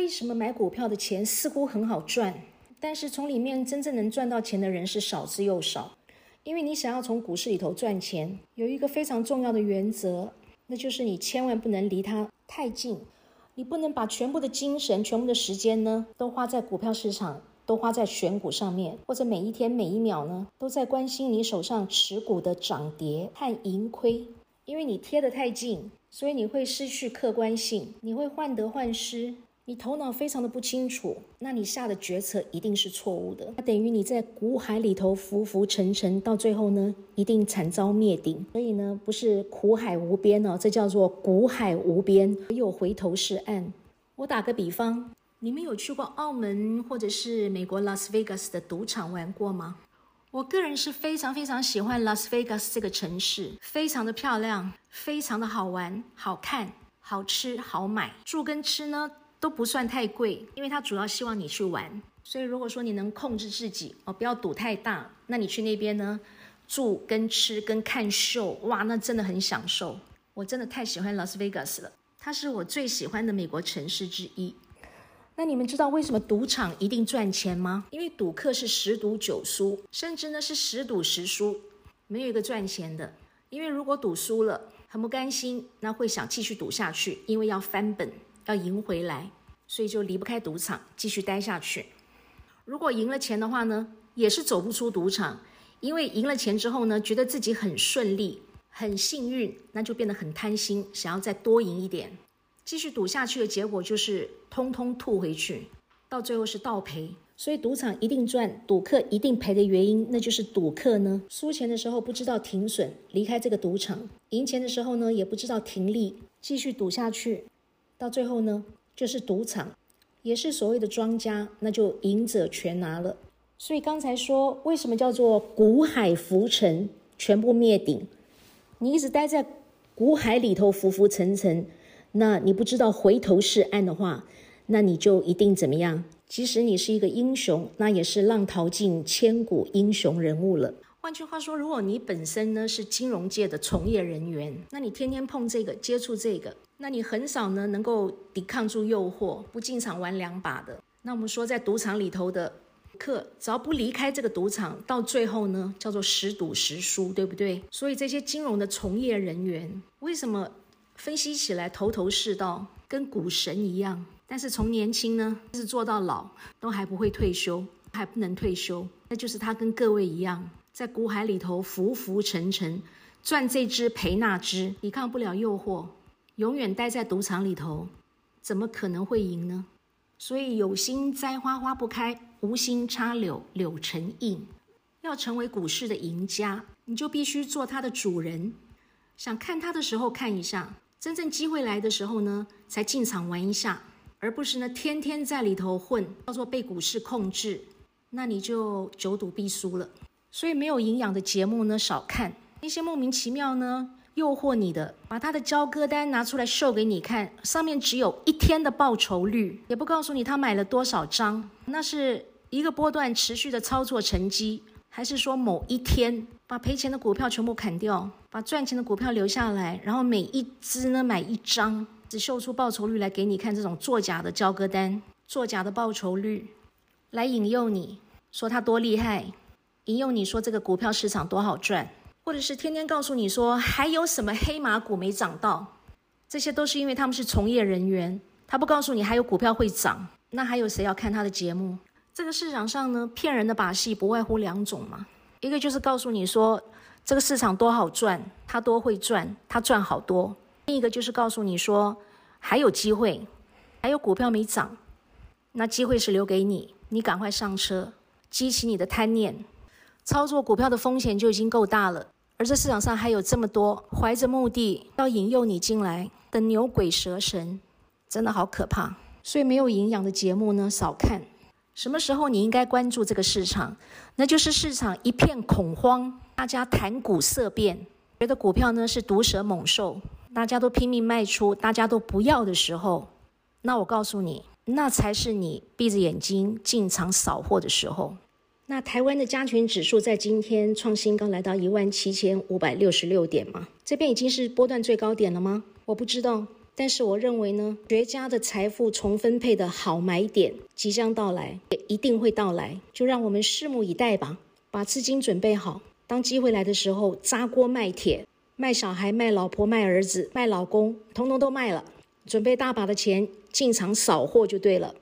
为什么买股票的钱似乎很好赚，但是从里面真正能赚到钱的人是少之又少？因为你想要从股市里头赚钱，有一个非常重要的原则，那就是你千万不能离它太近，你不能把全部的精神、全部的时间呢，都花在股票市场，都花在选股上面，或者每一天每一秒呢，都在关心你手上持股的涨跌和盈亏。因为你贴得太近，所以你会失去客观性，你会患得患失。你头脑非常的不清楚，那你下的决策一定是错误的。那等于你在股海里头浮浮沉沉，到最后呢，一定惨遭灭顶。所以呢，不是苦海无边哦，这叫做股海无边，没有回头是岸。我打个比方，你们有去过澳门或者是美国拉斯维加斯的赌场玩过吗？我个人是非常非常喜欢拉斯维加斯这个城市，非常的漂亮，非常的好玩、好看、好吃、好买，住跟吃呢。都不算太贵，因为他主要希望你去玩。所以如果说你能控制自己哦，不要赌太大，那你去那边呢，住跟吃跟看秀，哇，那真的很享受。我真的太喜欢拉斯维加斯了，它是我最喜欢的美国城市之一。那你们知道为什么赌场一定赚钱吗？因为赌客是十赌九输，甚至呢是十赌十输，没有一个赚钱的。因为如果赌输了，很不甘心，那会想继续赌下去，因为要翻本。要赢回来，所以就离不开赌场，继续待下去。如果赢了钱的话呢，也是走不出赌场，因为赢了钱之后呢，觉得自己很顺利、很幸运，那就变得很贪心，想要再多赢一点，继续赌下去的结果就是通通吐回去，到最后是倒赔。所以赌场一定赚，赌客一定赔的原因，那就是赌客呢输钱的时候不知道停损，离开这个赌场；赢钱的时候呢，也不知道停利，继续赌下去。到最后呢，就是赌场，也是所谓的庄家，那就赢者全拿了。所以刚才说，为什么叫做股海浮沉，全部灭顶？你一直待在股海里头浮浮沉沉，那你不知道回头是岸的话，那你就一定怎么样？即使你是一个英雄，那也是浪淘尽千古英雄人物了。换句话说，如果你本身呢是金融界的从业人员，那你天天碰这个，接触这个。那你很少呢能够抵抗住诱惑，不进场玩两把的。那我们说，在赌场里头的客，只要不离开这个赌场，到最后呢叫做十赌十输，对不对？所以这些金融的从业人员，为什么分析起来头头是道，跟股神一样？但是从年轻呢，是做到老，都还不会退休，还不能退休，那就是他跟各位一样，在股海里头浮浮沉沉，赚这只赔那只，抵抗不了诱惑。永远待在赌场里头，怎么可能会赢呢？所以有心栽花花不开，无心插柳柳成荫。要成为股市的赢家，你就必须做它的主人。想看它的时候看一下，真正机会来的时候呢，才进场玩一下，而不是呢天天在里头混，叫做被股市控制，那你就久赌必输了。所以没有营养的节目呢，少看那些莫名其妙呢。诱惑你的，把他的交割单拿出来秀给你看，上面只有一天的报酬率，也不告诉你他买了多少张，那是一个波段持续的操作成绩，还是说某一天把赔钱的股票全部砍掉，把赚钱的股票留下来，然后每一只呢买一张，只秀出报酬率来给你看，这种作假的交割单，作假的报酬率，来引诱你说他多厉害，引诱你说这个股票市场多好赚。或者是天天告诉你说还有什么黑马股没涨到，这些都是因为他们是从业人员，他不告诉你还有股票会涨，那还有谁要看他的节目？这个市场上呢，骗人的把戏不外乎两种嘛，一个就是告诉你说这个市场多好赚，他多会赚，他赚好多；另一个就是告诉你说还有机会，还有股票没涨，那机会是留给你，你赶快上车，激起你的贪念，操作股票的风险就已经够大了。而这市场上还有这么多怀着目的要引诱你进来的牛鬼蛇神，真的好可怕。所以没有营养的节目呢，少看。什么时候你应该关注这个市场？那就是市场一片恐慌，大家谈股色变，觉得股票呢是毒蛇猛兽，大家都拼命卖出，大家都不要的时候，那我告诉你，那才是你闭着眼睛进场扫货的时候。那台湾的加权指数在今天创新高，来到一万七千五百六十六点吗？这边已经是波段最高点了吗？我不知道。但是我认为呢，绝佳的财富重分配的好买点即将到来，也一定会到来，就让我们拭目以待吧。把资金准备好，当机会来的时候，砸锅卖铁，卖小孩、卖老婆、卖儿子、卖老公，统统都卖了，准备大把的钱进场扫货就对了。